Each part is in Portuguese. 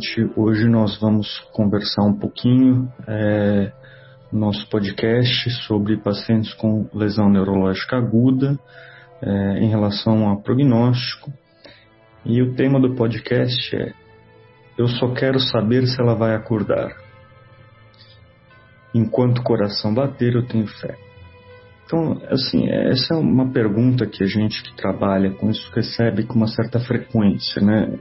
gente. Hoje nós vamos conversar um pouquinho é, no nosso podcast sobre pacientes com lesão neurológica aguda é, em relação ao prognóstico. E o tema do podcast é Eu só quero saber se ela vai acordar. Enquanto o coração bater, eu tenho fé. Então, assim, essa é uma pergunta que a gente que trabalha com isso recebe com uma certa frequência, né?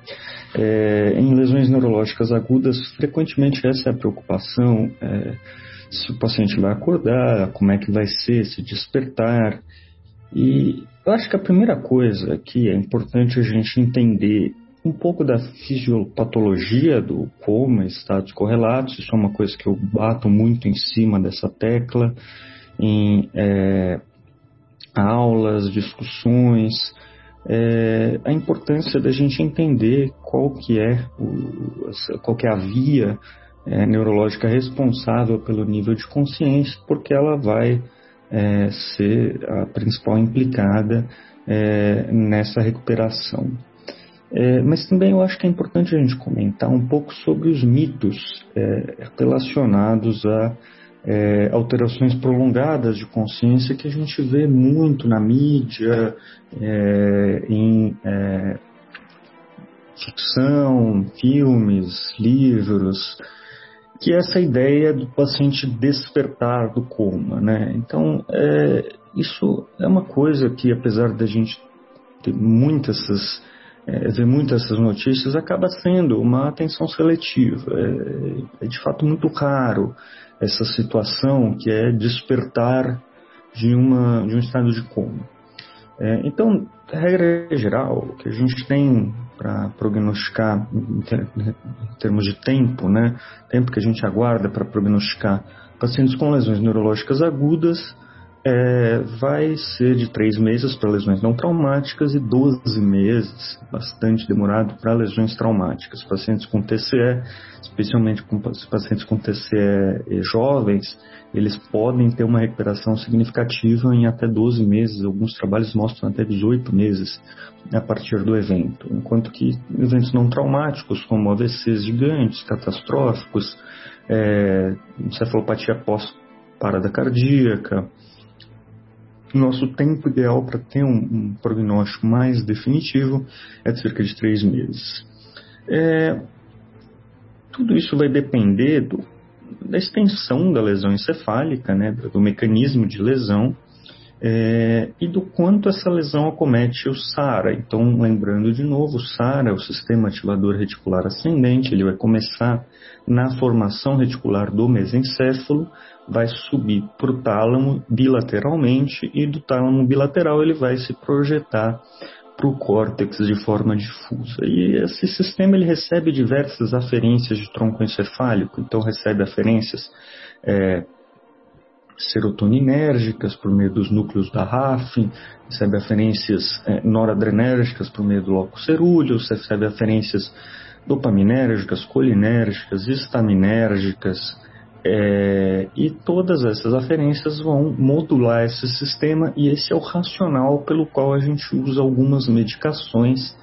É, em lesões neurológicas agudas, frequentemente essa é a preocupação, é, se o paciente vai acordar, como é que vai ser, se despertar. E eu acho que a primeira coisa que é importante a gente entender um pouco da fisiopatologia do coma, estados correlatos, isso é uma coisa que eu bato muito em cima dessa tecla, em é, aulas, discussões, é, a importância da gente entender qual que é, o, qual que é a via é, neurológica responsável pelo nível de consciência, porque ela vai é, ser a principal implicada é, nessa recuperação. É, mas também eu acho que é importante a gente comentar um pouco sobre os mitos é, relacionados a é, alterações prolongadas de consciência que a gente vê muito na mídia, é, em é, ficção, filmes, livros, que é essa ideia do paciente despertar do coma, né? Então, é, isso é uma coisa que, apesar da gente ter muitas essas, é, ver muitas essas notícias, acaba sendo uma atenção seletiva. É, é de fato muito raro essa situação que é despertar de, uma, de um estado de coma. É, então, regra geral, o que a gente tem para prognosticar em, ter, em, termos de tempo, né, tempo que a gente aguarda para prognosticar pacientes com lesões neurológicas agudas, é, vai ser de três meses para lesões não traumáticas e 12 meses, bastante demorado, para lesões traumáticas. Pacientes com TCE, especialmente com pacientes com TCE jovens, eles podem ter uma recuperação significativa em até 12 meses. Alguns trabalhos mostram até 18 meses a partir do evento. Enquanto que eventos não traumáticos, como AVCs gigantes, catastróficos, é, encefalopatia pós-parada cardíaca, nosso tempo ideal para ter um, um, prognóstico mais definitivo é de cerca de três meses. É, tudo isso vai depender do, da extensão da lesão encefálica, né, do mecanismo de lesão é, e do quanto essa lesão acomete o SARA. Então, lembrando de novo, o SARA é o sistema ativador reticular ascendente, ele vai começar na formação reticular do mesencéfalo, vai subir para o tálamo bilateralmente e do tálamo bilateral ele vai se projetar para o córtex de forma difusa. E esse sistema ele recebe diversas aferências de tronco encefálico, então recebe aferências é, serotoninérgicas por meio dos núcleos da RAF, recebe aferências é, noradrenérgicas por meio do locus cerúleus, recebe aferências dopaminérgicas, colinérgicas, estaminérgicas, é, e todas essas aferências vão modular esse sistema e esse é o racional pelo qual a gente usa algumas medicações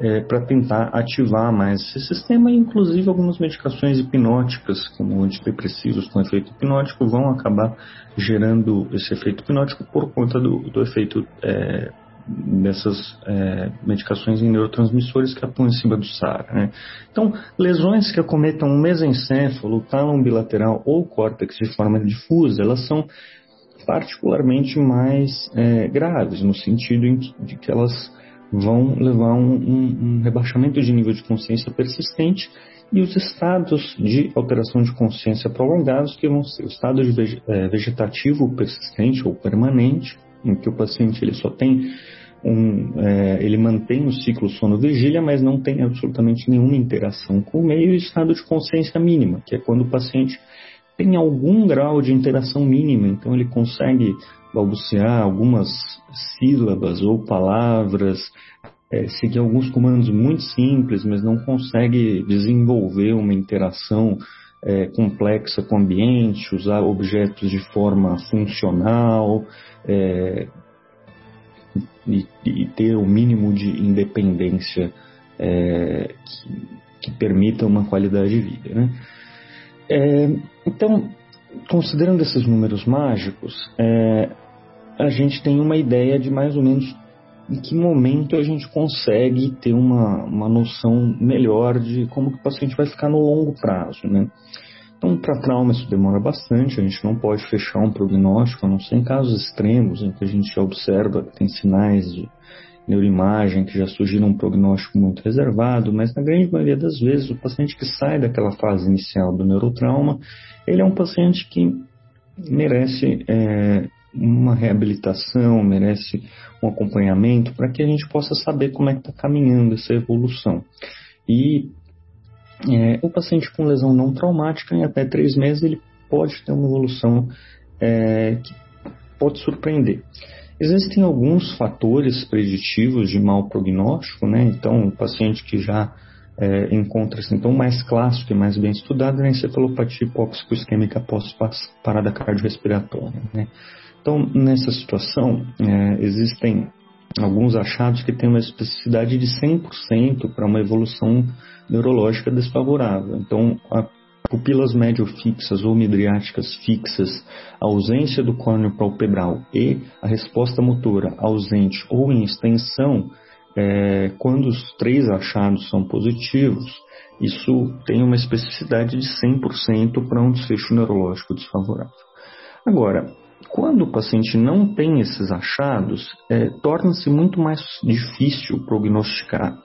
é, para tentar ativar mais esse sistema, inclusive algumas medicações hipnóticas, como antidepressivos com efeito hipnótico, vão acabar gerando esse efeito hipnótico por conta do, do efeito é, dessas é, medicações em neurotransmissores que atuam em cima do SAR. Né? Então, lesões que acometam o mesencéfalo, tálamo bilateral ou córtex de forma difusa, elas são particularmente mais é, graves, no sentido de que elas vão levar um, um, um rebaixamento de nível de consciência persistente e os estados de alteração de consciência prolongados, que vão ser o estado é, vegetativo persistente ou permanente, em que o paciente ele só tem um, é, ele mantém o ciclo sono-vigília, mas não tem absolutamente nenhuma interação com o meio, e estado de consciência mínima, que é quando o paciente tem algum grau de interação mínima, então ele consegue balbuciar algumas sílabas ou palavras, é, seguir alguns comandos muito simples, mas não consegue desenvolver uma interação é, complexa com o ambiente, usar objetos de forma funcional é, e, e, ter o mínimo de independência é, que, que permita uma qualidade de vida. Né? Então, considerando esses números mágicos, é, a gente tem uma ideia de mais ou menos em que momento a gente consegue ter uma, uma noção melhor de como que o paciente vai ficar no longo prazo, né? Então, para trauma isso demora bastante, a gente não pode fechar um prognóstico, a não ser em casos extremos, em que a gente já observa que tem sinais de neuroimagem que já surgiram um prognóstico muito reservado, mas na grande maioria das vezes o paciente que sai daquela fase inicial do neurotrauma, ele é um paciente que merece é, uma reabilitação, merece um acompanhamento para que a gente possa saber como é que está caminhando essa evolução. E é, o paciente com lesão não traumática, em até três meses, ele pode ter uma evolução é, que pode surpreender. Existem alguns fatores preditivos de mau prognóstico, né? Então, o paciente que já é, encontra-se, então, mais clássico e mais bem estudado é a encefalopatia hipóxico-isquêmica pós-parada cardiorrespiratória, né? Então, nessa situação, é, existem alguns achados que têm uma especificidade de 100% para uma evolução neurológica desfavorável. Então, a pupilas médio-fixas ou midriáticas fixas, ausência do córneo palpebral e a resposta motora ausente ou em extensão, é, quando os três achados são positivos, isso tem uma especificidade de 100% para um desfecho neurológico desfavorável. Agora, quando o paciente não tem esses achados, é, torna-se muito mais difícil prognosticar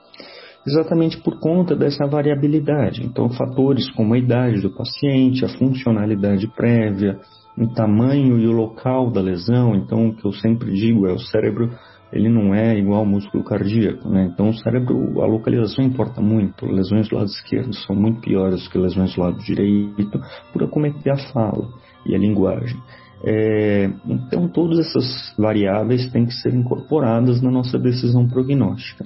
exatamente por conta dessa variabilidade. Então, fatores como a idade do paciente, a funcionalidade prévia, o tamanho e o local da lesão. Então, o que eu sempre digo é o cérebro ele não é igual ao músculo cardíaco, né? Então, o cérebro, a localização importa muito. Lesões do lado esquerdo são muito piores que lesões do lado direito por acometer a fala e a linguagem. É, então, todas essas variáveis têm que ser incorporadas na nossa decisão prognóstica.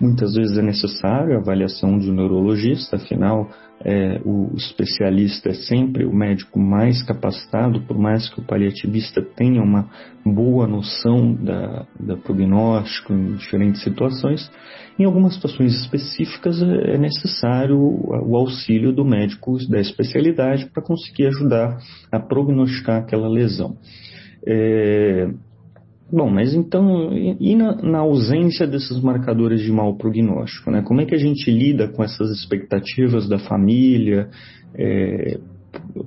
Muitas vezes é necessário a avaliação de um neurologista, afinal, é, o especialista é sempre o médico mais capacitado, por mais que o paliativista tenha uma boa noção da, da prognóstico em diferentes situações. Em algumas situações específicas é, é necessário o auxílio do médico da especialidade para conseguir ajudar a prognosticar aquela lesão. É, Bom, mas então, e na, na, ausência desses marcadores de mau prognóstico? Né? Como é que a gente lida com essas expectativas da família, é,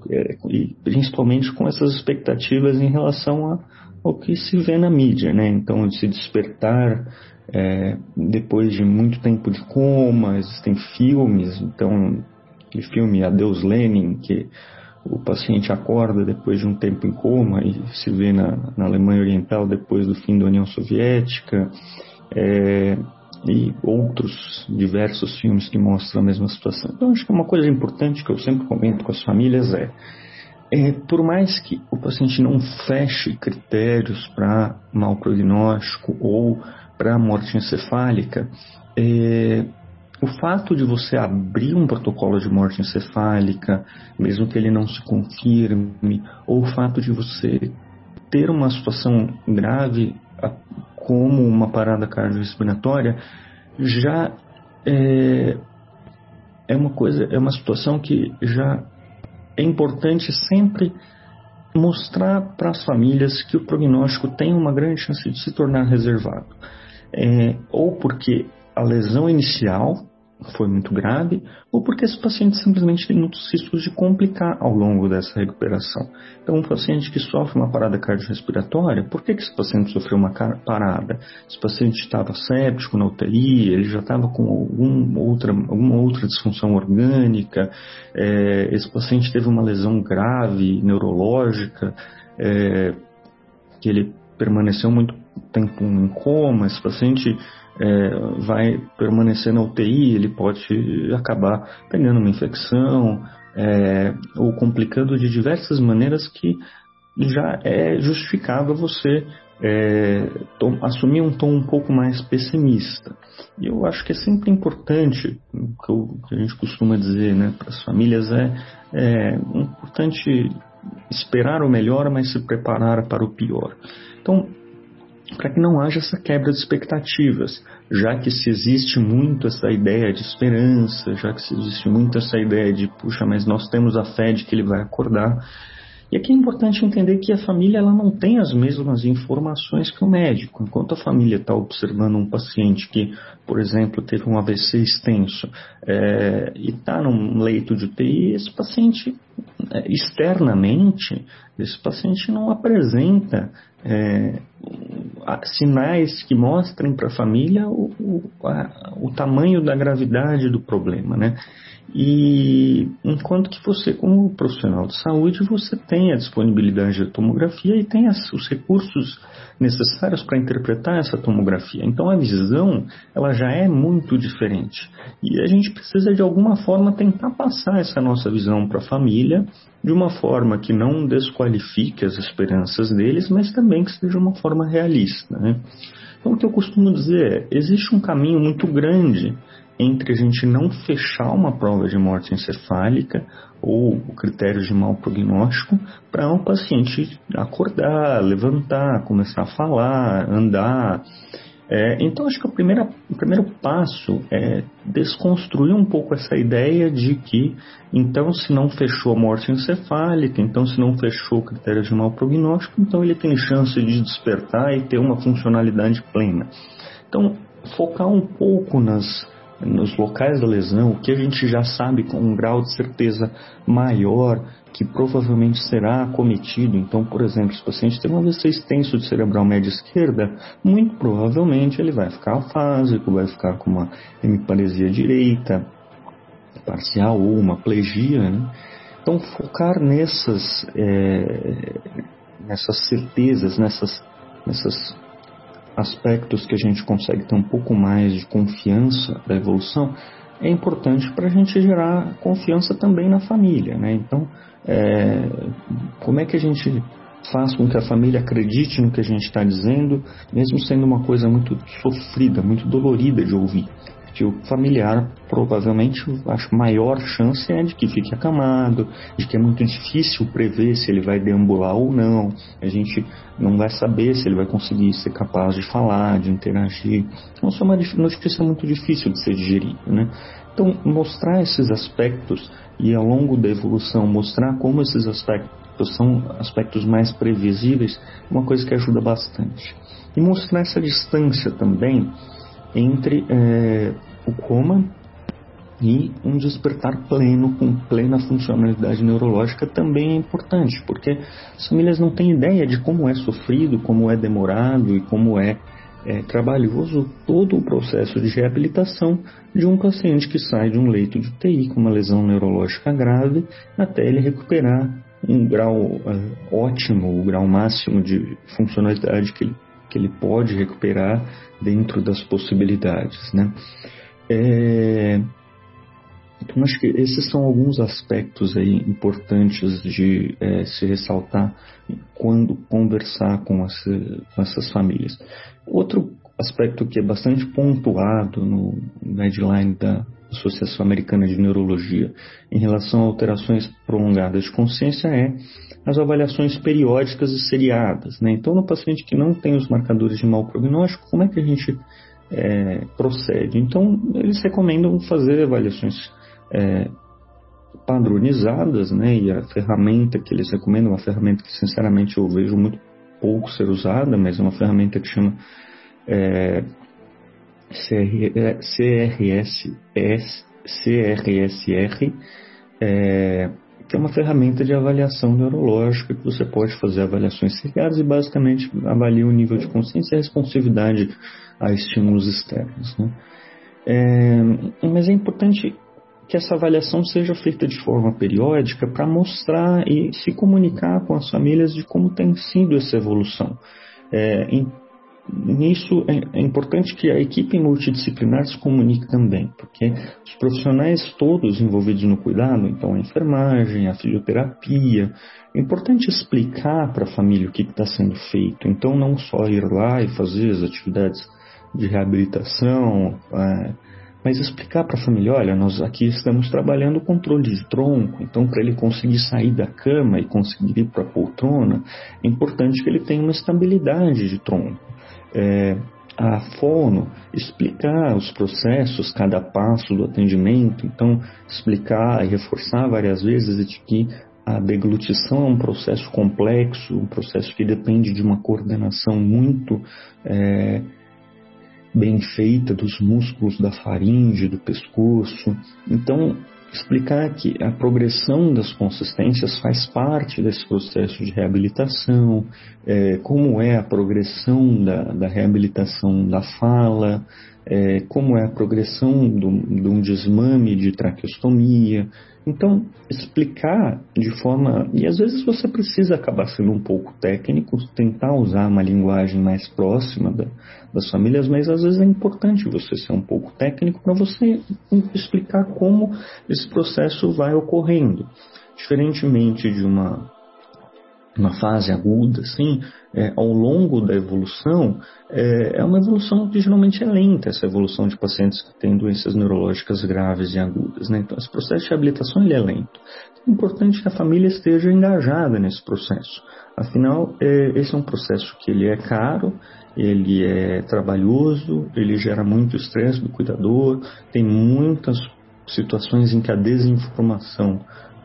é, e principalmente com essas expectativas em relação a, ao que se vê na mídia? Né? Então, se despertar é, depois de muito tempo de coma, existem filmes, então, aquele filme Adeus Lenin, que o paciente acorda depois de um tempo em coma e se vê na, na Alemanha Oriental depois do fim da União Soviética, é, e outros diversos filmes que mostram a mesma situação. Então, acho que uma coisa importante que eu sempre comento com as famílias é, é por mais que o paciente não feche critérios para mau prognóstico ou para morte encefálica, é, o fato de você abrir um protocolo de morte encefálica, mesmo que ele não se confirme, ou o fato de você ter uma situação grave como uma parada cardiorrespiratória, já é, é uma coisa, é uma situação que já é importante sempre mostrar para as famílias que o prognóstico tem uma grande chance de se tornar reservado. É, ou porque a lesão inicial foi muito grave, ou porque esse paciente simplesmente tem muitos riscos de complicar ao longo dessa recuperação. Então, um paciente que sofre uma parada cardiorrespiratória, por que, que esse paciente sofreu uma parada? Esse paciente estava séptico na UTI, ele já estava com algum outra, alguma outra disfunção orgânica, é, esse paciente teve uma lesão grave neurológica, é, que ele permaneceu muito tempo em coma, esse paciente é, vai permanecer na UTI, ele pode acabar pegando uma infecção é, ou complicando de diversas maneiras que já é justificável você é, tom, assumir um tom um pouco mais pessimista. E eu acho que é sempre importante, o que, eu, que a gente costuma dizer né, para as famílias é, é importante esperar o melhor, mas se preparar para o pior. Então, para que não haja essa quebra de expectativas, já que se existe muito essa ideia de esperança, já que se existe muito essa ideia de, puxa, mas nós temos a fé de que ele vai acordar, e aqui é importante entender que a família ela não tem as mesmas informações que o médico. Enquanto a família está observando um paciente que, por exemplo, teve um AVC extenso é, e está num leito de UTI, esse paciente é, externamente, esse paciente não apresenta é, sinais que mostrem para a família o, o, a, o tamanho da gravidade do problema, né? E enquanto que você, como profissional de saúde, você tem a disponibilidade da tomografia e tem as, os recursos necessários para interpretar essa tomografia. Então a visão ela já é muito diferente e a gente precisa de alguma forma tentar passar essa nossa visão para a família de uma forma que não desqualifique as esperanças deles, mas também que seja uma forma realista. Né? Então o que eu costumo dizer é, existe um caminho muito grande entre a gente não fechar uma prova de morte encefálica ou critérios de mau prognóstico para um paciente acordar, levantar, começar a falar, andar. É, então, acho que o primeiro, o primeiro passo é desconstruir um pouco essa ideia de que, então, se não fechou a morte encefálica, então, se não fechou o critério de mau prognóstico, então ele tem chance de despertar e ter uma funcionalidade plena. Então, focar um pouco nas nos locais da lesão, o que a gente já sabe com um grau de certeza maior que provavelmente será acometido. Então, por exemplo, se o paciente tem um AVC extenso de cerebral média esquerda, muito provavelmente ele vai ficar afásico, vai ficar com uma hemiparesia direita parcial ou uma plegia. Né? Então, focar nessas, é, nessas certezas, nessas, nessas aspectos que a gente consegue ter um pouco mais de confiança da evolução, é importante para a gente gerar confiança também na família. Né? Então, é, como é que a gente faz com que a família acredite no que a gente está dizendo, mesmo sendo uma coisa muito sofrida, muito dolorida de ouvir? O familiar provavelmente acho maior chance é de que fique acamado, de que é muito difícil prever se ele vai deambular ou não. A gente não vai saber se ele vai conseguir ser capaz de falar, de interagir. Então, isso é uma notícia muito difícil de ser digerida, né? Então, mostrar esses aspectos e ao longo da evolução mostrar como esses aspectos são aspectos mais previsíveis, é uma coisa que ajuda bastante. E mostrar essa distância também entre é, o coma e um despertar pleno, com plena funcionalidade neurológica, também é importante, porque as famílias não têm ideia de como é sofrido, como é demorado e como é, é trabalhoso todo o processo de reabilitação de um paciente que sai de um leito de UTI com uma lesão neurológica grave até ele recuperar um grau uh, ótimo, o grau máximo de funcionalidade que ele, que ele pode recuperar dentro das possibilidades, né? É... Então, acho que esses são alguns aspectos aí importantes de é, se ressaltar quando conversar com, essa, com, essas famílias. Outro aspecto que é bastante pontuado no guideline da Associação Americana de Neurologia em relação a alterações prolongadas de consciência é as avaliações periódicas e seriadas. Né? Então, no paciente que não tem os marcadores de mau prognóstico, como é que a gente é, procede. Então, eles recomendam fazer avaliações é, padronizadas, né? E a ferramenta que eles recomendam, uma ferramenta que sinceramente eu vejo muito pouco ser usada, mas é uma ferramenta que chama é, CR, CRS, CRSR, é, que é uma ferramenta de avaliação neurológica que você pode fazer avaliações seriadas e basicamente avalia o nível de consciência e responsividade a estímulos externos. Né? É, mas é importante que essa avaliação seja feita de forma periódica para mostrar e se comunicar com as famílias de como tem sido essa evolução. É, nisso é, é, importante que a equipe multidisciplinar se comunique também, porque os profissionais todos envolvidos no cuidado, então a enfermagem, a fisioterapia, é importante explicar para a família o que está sendo feito. Então não só ir lá e fazer as atividades de reabilitação, é, mas explicar para a família, olha, nós aqui estamos trabalhando o controle de tronco, então para ele conseguir sair da cama e conseguir ir para a poltrona, é importante que ele tenha uma estabilidade de tronco. É, a fono, explicar os processos, cada passo do atendimento, então explicar e reforçar várias vezes de que a deglutição é um processo complexo, um processo que depende de uma coordenação muito é, bem feita dos músculos da faringe, do pescoço. Então, explicar que a progressão das consistências faz parte desse processo de reabilitação, é, como é a progressão da, da reabilitação da fala, é, como é a progressão de um desmame de traqueostomia. Então, explicar de forma. E às vezes você precisa acabar sendo um pouco técnico, tentar usar uma linguagem mais próxima da, das famílias, mas às vezes é importante você ser um pouco técnico para você explicar como esse processo vai ocorrendo. Diferentemente de uma uma fase aguda, assim, é, ao longo da evolução, é, é, uma evolução que geralmente é lenta, essa evolução de pacientes que têm doenças neurológicas graves e agudas. Né? Então, esse processo de reabilitação ele é lento. É importante que a família esteja engajada nesse processo. Afinal, é, esse é um processo que ele é caro, ele é trabalhoso, ele gera muito estresse do cuidador, tem muitas situações em que a desinformação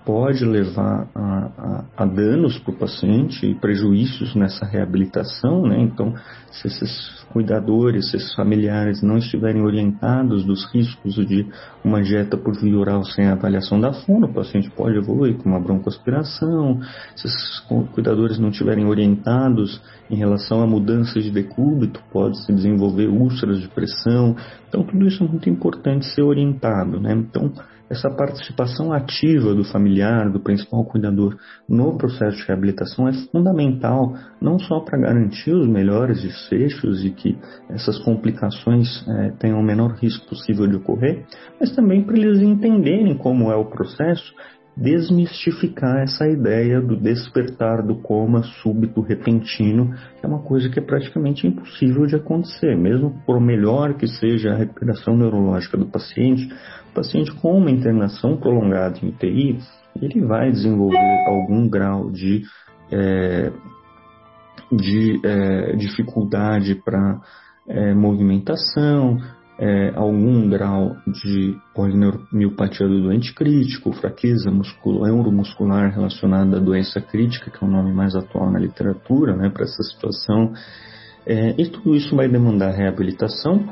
pode levar a, a, a danos para o paciente e prejuízos nessa reabilitação, né? Então, se esses cuidadores, se esses familiares não estiverem orientados dos riscos de uma dieta por via oral sem avaliação da fono, o paciente pode evoluir com uma broncoaspiração. Se esses cuidadores não estiverem orientados em relação a mudanças de decúbito, pode se desenvolver úlceras de pressão. Então, tudo isso é muito importante ser orientado, né? Então, essa participação ativa do familiar, do principal cuidador no processo de reabilitação é fundamental, não só para garantir os melhores desfechos e que essas complicações é, tenham o menor risco possível de ocorrer, mas também para eles entenderem como é o processo desmistificar essa ideia do despertar do coma súbito repentino, que é uma coisa que é praticamente impossível de acontecer, mesmo por melhor que seja a recuperação neurológica do paciente, o paciente com uma internação prolongada em UTI, ele vai desenvolver algum grau de, é, de é, dificuldade para é, movimentação, é, algum grau de polineuropatía do doente crítico, fraqueza muscular, neuromuscular relacionada à doença crítica, que é o nome mais atual na literatura né, para essa situação. É, e tudo isso vai demandar reabilitação.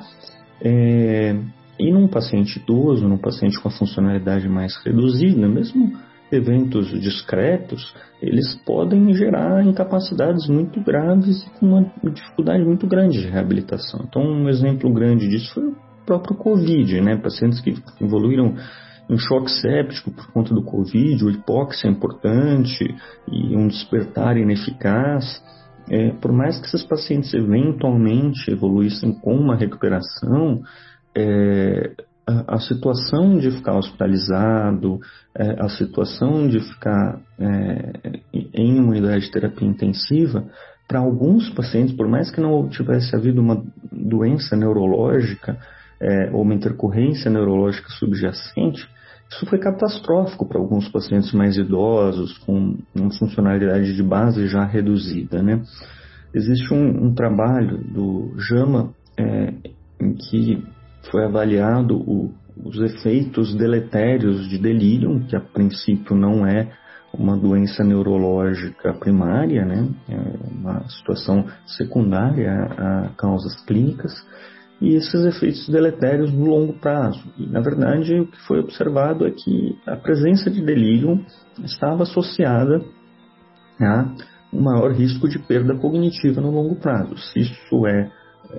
É, e num paciente idoso, num paciente com a funcionalidade mais reduzida, mesmo eventos discretos, eles podem gerar incapacidades muito graves e com uma dificuldade muito grande de reabilitação. Então, um exemplo grande disso foi o próprio Covid, né? Pacientes que evoluíram em choque séptico por conta do Covid, hipóxia é importante e um despertar ineficaz. É, por mais que esses pacientes eventualmente evoluíssem com uma recuperação, é, a, situação de ficar hospitalizado, é, a situação de ficar é, em imunidade de terapia intensiva, para alguns pacientes, por mais que não tivesse havido uma doença neurológica é, ou uma intercorrência neurológica subjacente, isso foi catastrófico para alguns pacientes mais idosos, com uma funcionalidade de base já reduzida. Né? Existe um, um trabalho do JAMA é, em que foi avaliado o, os efeitos deletérios de delírio, que a princípio não é uma doença neurológica primária, né? é uma situação secundária a causas clínicas, e esses efeitos deletérios no longo prazo. E, na verdade, o que foi observado é que a presença de delírio estava associada a um maior risco de perda cognitiva no longo prazo. Se isso é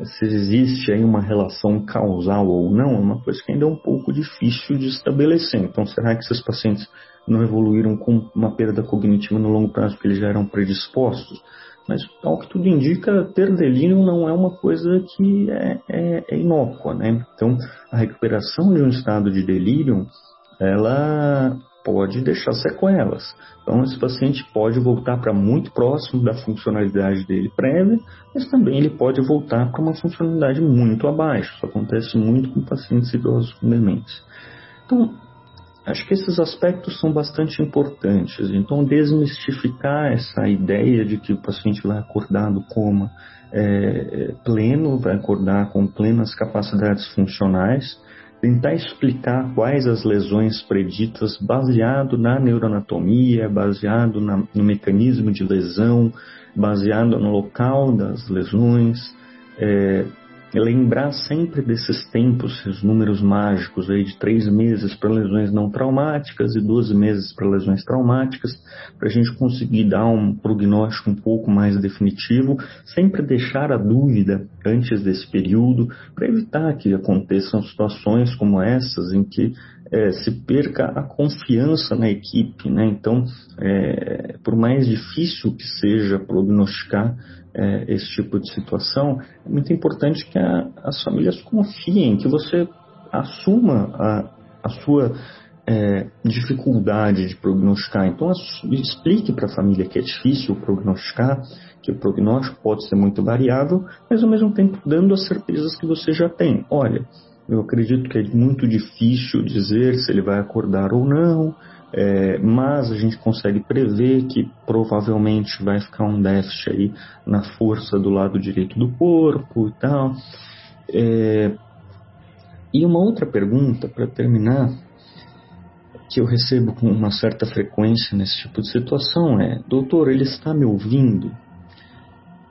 se existe aí uma relação causal ou não, é uma coisa que ainda é um pouco difícil de estabelecer. Então, será que esses pacientes não evoluíram com uma perda cognitiva no longo prazo porque eles já eram predispostos? Mas, ao que tudo indica, ter delírio não é uma coisa que é, é, é inócua, né? Então, a recuperação de um estado de delírio, ela pode deixar sequelas. Então, esse paciente pode voltar para muito próximo da funcionalidade dele prévia, mas também ele pode voltar para uma funcionalidade muito abaixo. Isso acontece muito com pacientes idosos com demência. Então, acho que esses aspectos são bastante importantes. Então, desmistificar essa ideia de que o paciente vai acordar do coma é, pleno, vai acordar com plenas capacidades funcionais, tentar explicar quais as lesões preditas baseado na neuroanatomia, baseado na, no mecanismo de lesão, baseado no local das lesões, é, lembrar sempre desses tempos, esses números mágicos aí de três meses para lesões não traumáticas e 12 meses para lesões traumáticas, para a gente conseguir dar um prognóstico um pouco mais definitivo, sempre deixar a dúvida antes desse período, para evitar que aconteçam situações como essas em que é, se perca a confiança na equipe, né? Então, é, por mais difícil que seja prognosticar é, esse tipo de situação, é muito importante que a, as famílias confiem, que você assuma a, a sua é, dificuldade de prognosticar. Então, explique para a família que é difícil prognosticar, que o prognóstico pode ser muito variável, mas ao mesmo tempo dando as certezas que você já tem. Olha, eu acredito que é muito difícil dizer se ele vai acordar ou não, é, mas a gente consegue prever que provavelmente vai ficar um déficit aí na força do lado direito do corpo e tal. É, e uma outra pergunta para terminar, que eu recebo com uma certa frequência nesse tipo de situação é: Doutor, ele está me ouvindo?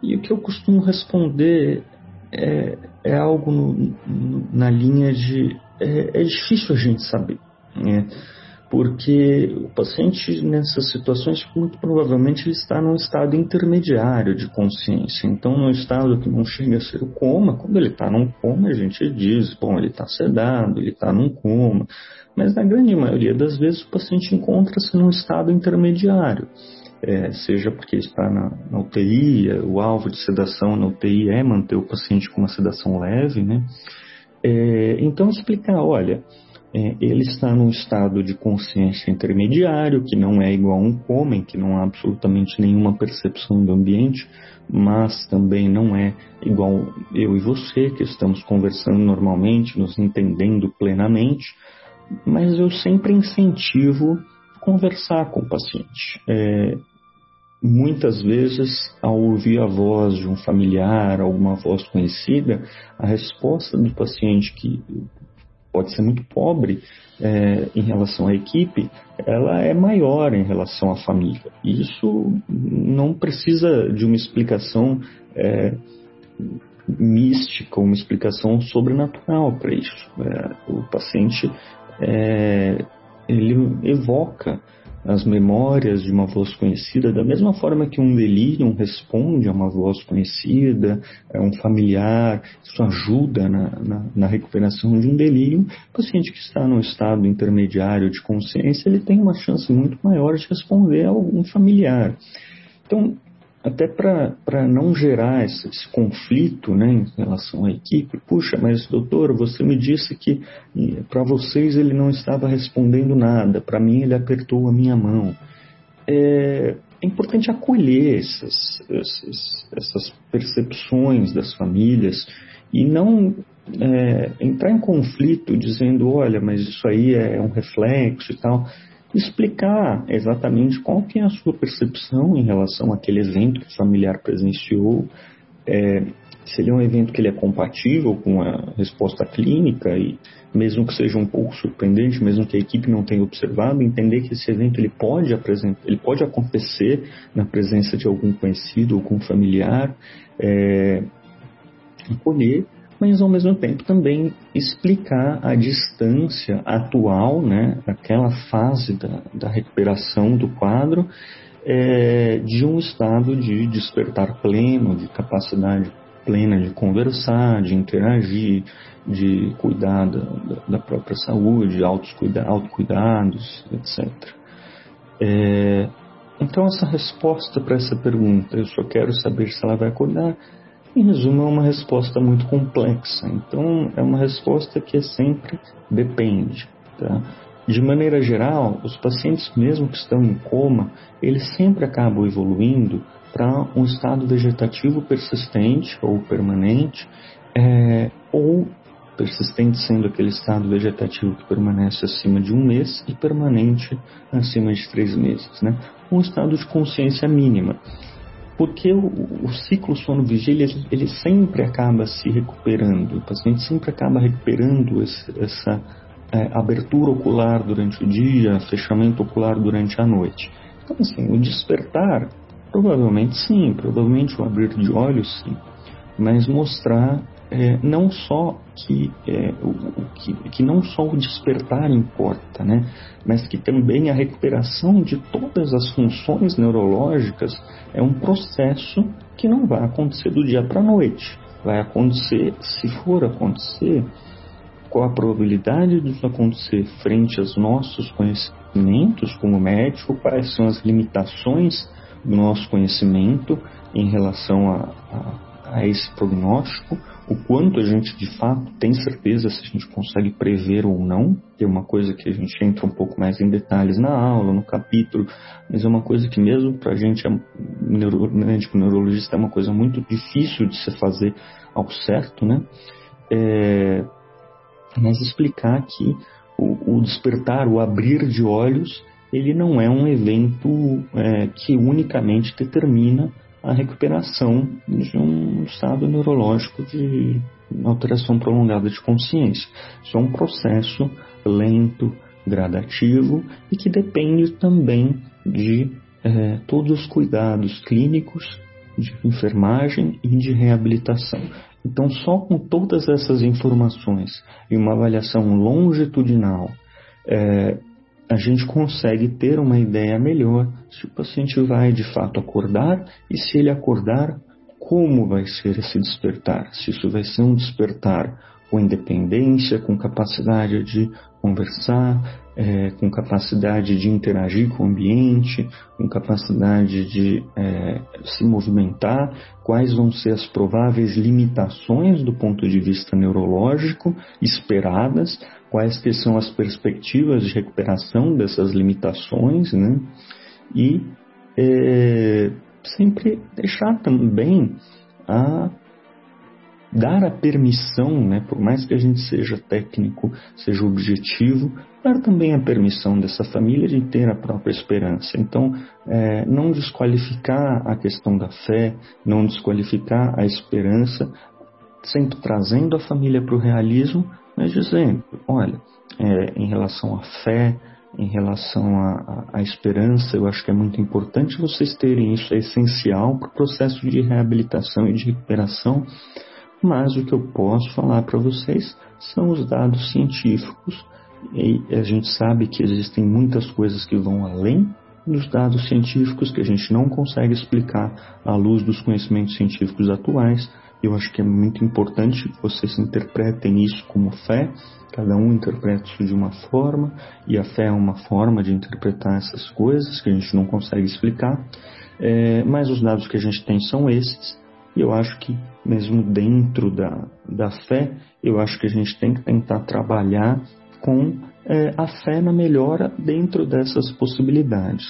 E o que eu costumo responder é, é algo no, na linha de é, é, difícil a gente saber, né? porque o paciente nessas situações muito provavelmente ele está num estado intermediário de consciência, então num estado que não chega a ser o coma, quando ele está num coma a gente diz, bom, ele está sedado, ele está num coma, mas na grande maioria das vezes o paciente encontra-se num estado intermediário é, seja porque está na, na, UTI, o alvo de sedação na UTI é manter o paciente com uma sedação leve, né? É, então explicar, olha, é, ele está num estado de consciência intermediário, que não é igual a um coma, em que não há absolutamente nenhuma percepção do ambiente, mas também não é igual eu e você, que estamos conversando normalmente, nos entendendo plenamente, mas eu sempre incentivo conversar com o paciente. É, muitas vezes, ao ouvir a voz de um familiar, alguma voz conhecida, a resposta do paciente, que pode ser muito pobre é, em relação à equipe, ela é maior em relação à família. E isso não precisa de uma explicação é, mística, uma explicação sobrenatural para isso. É, o paciente é, ele evoca as memórias de uma voz conhecida, da mesma forma que um delírio responde a uma voz conhecida, é um familiar, isso ajuda na, na, na, recuperação de um delírio. O paciente que está no estado intermediário de consciência, ele tem uma chance muito maior de responder a algum familiar. Então, até para não gerar esse, esse, conflito né, em relação à equipe. Puxa, mas doutor, você me disse que para vocês ele não estava respondendo nada, para mim ele apertou a minha mão. É, é importante acolher essas, essas, essas, percepções das famílias e não é, entrar em conflito dizendo, olha, mas isso aí é um reflexo e tal explicar exatamente qual que é a sua percepção em relação àquele evento que o familiar presenciou, é, se ele é um evento que ele é compatível com a resposta clínica e mesmo que seja um pouco surpreendente, mesmo que a equipe não tenha observado, entender que esse evento ele pode apresentar, ele pode acontecer na presença de algum conhecido algum familiar, é, acolher mas ao mesmo tempo também explicar a distância atual, né, aquela fase da, da recuperação do quadro, é, de um estado de despertar pleno, de capacidade plena de conversar, de interagir, de cuidar da, da própria saúde, autocuidados, etc. É, então, essa resposta para essa pergunta, eu só quero saber se ela vai acordar, em resumo, é uma resposta muito complexa. Então, é uma resposta que é sempre depende. Tá? De maneira geral, os pacientes, mesmo que estão em coma, eles sempre acabam evoluindo para um estado vegetativo persistente ou permanente, é, ou persistente sendo aquele estado vegetativo que permanece acima de um mês e permanente acima de três meses, né? Um estado de consciência mínima. Porque o, o ciclo sono-vigília ele, ele, sempre acaba se recuperando, o paciente sempre acaba recuperando esse, essa é, abertura ocular durante o dia, fechamento ocular durante a noite. Então, assim, o despertar, provavelmente sim, provavelmente o abrir de olhos sim, mas mostrar é, não só que, é, o, o, que, que não só o despertar importa, né, mas que também a recuperação de todas as funções neurológicas é um processo que não vai acontecer do dia para a noite. Vai acontecer, se for acontecer, qual a probabilidade disso acontecer frente aos nossos conhecimentos como médico, quais são as limitações do nosso conhecimento em relação a, a, a esse prognóstico, o quanto a gente de fato tem certeza se a gente consegue prever ou não, que é uma coisa que a gente entra um pouco mais em detalhes na aula, no capítulo, mas é uma coisa que mesmo para a gente, é, neuro, médico neurologista, é uma coisa muito difícil de se fazer ao certo, né? É, mas explicar que o, o, despertar, o abrir de olhos, ele não é um evento é, que unicamente determina a recuperação de um estado neurológico de alteração prolongada de consciência. Isso é um processo lento, gradativo e que depende também de é, todos os cuidados clínicos, de enfermagem e de reabilitação. Então, só com todas essas informações e uma avaliação longitudinal, é, a gente consegue ter uma ideia melhor se o paciente vai de fato acordar e se ele acordar, como vai ser esse despertar. Se isso vai ser um despertar com independência, com capacidade de conversar, é, com capacidade de interagir com o ambiente, com capacidade de é, se movimentar, quais vão ser as prováveis limitações do ponto de vista neurológico esperadas, quais que são as perspectivas de recuperação dessas limitações, né? E é, sempre deixar também a dar a permissão, né, por mais que a gente seja técnico, seja objetivo, dar também a permissão dessa família de ter a própria esperança. Então, é, não desqualificar a questão da fé, não desqualificar a esperança, sempre trazendo a família para o realismo, mas dizendo: olha, é, em relação à fé, em relação à, esperança, eu acho que é muito importante vocês terem isso, é essencial para o processo de reabilitação e de recuperação mas o que eu posso falar para vocês são os dados científicos e a gente sabe que existem muitas coisas que vão além dos dados científicos que a gente não consegue explicar à luz dos conhecimentos científicos atuais. Eu acho que é muito importante que vocês interpretem isso como fé, cada um interpreta isso de uma forma, e a fé é uma forma de interpretar essas coisas que a gente não consegue explicar. É, mas os dados que a gente tem são esses, e eu acho que, mesmo dentro da, da fé, eu acho que a gente tem que tentar trabalhar com é, a fé na melhora dentro dessas possibilidades.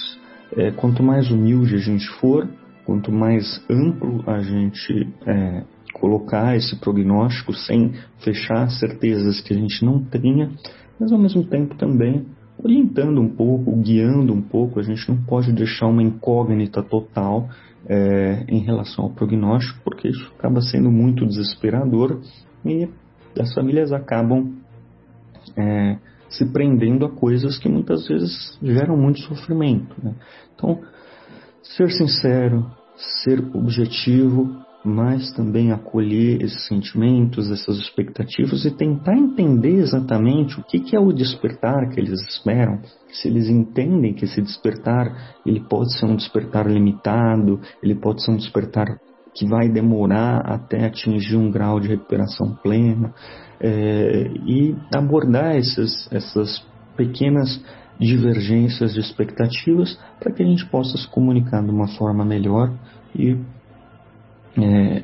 É, quanto mais humilde a gente for, quanto mais amplo a gente é, colocar esse prognóstico sem fechar certezas que a gente não tenha, mas ao mesmo tempo também orientando um pouco, guiando um pouco, a gente não pode deixar uma incógnita total é, em relação ao prognóstico, porque isso acaba sendo muito desesperador e as famílias acabam é, se prendendo a coisas que muitas vezes geram muito sofrimento. Né? Então, ser sincero, ser objetivo, mas também acolher esses sentimentos, essas expectativas e tentar entender exatamente o que, que é o despertar que eles esperam. Se eles entendem que esse despertar ele pode ser um despertar limitado, ele pode ser um despertar que vai demorar até atingir um grau de recuperação plena é, e abordar essas, essas pequenas divergências de expectativas para que a gente possa se comunicar de uma forma melhor e é,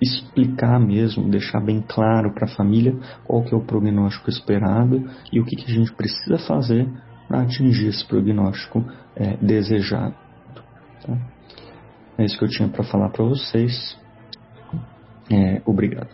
explicar mesmo, deixar bem claro para a família qual que é o prognóstico esperado e o que, que a gente precisa fazer para atingir esse prognóstico é, desejado. Tá? É isso que eu tinha para falar para vocês. É, obrigado.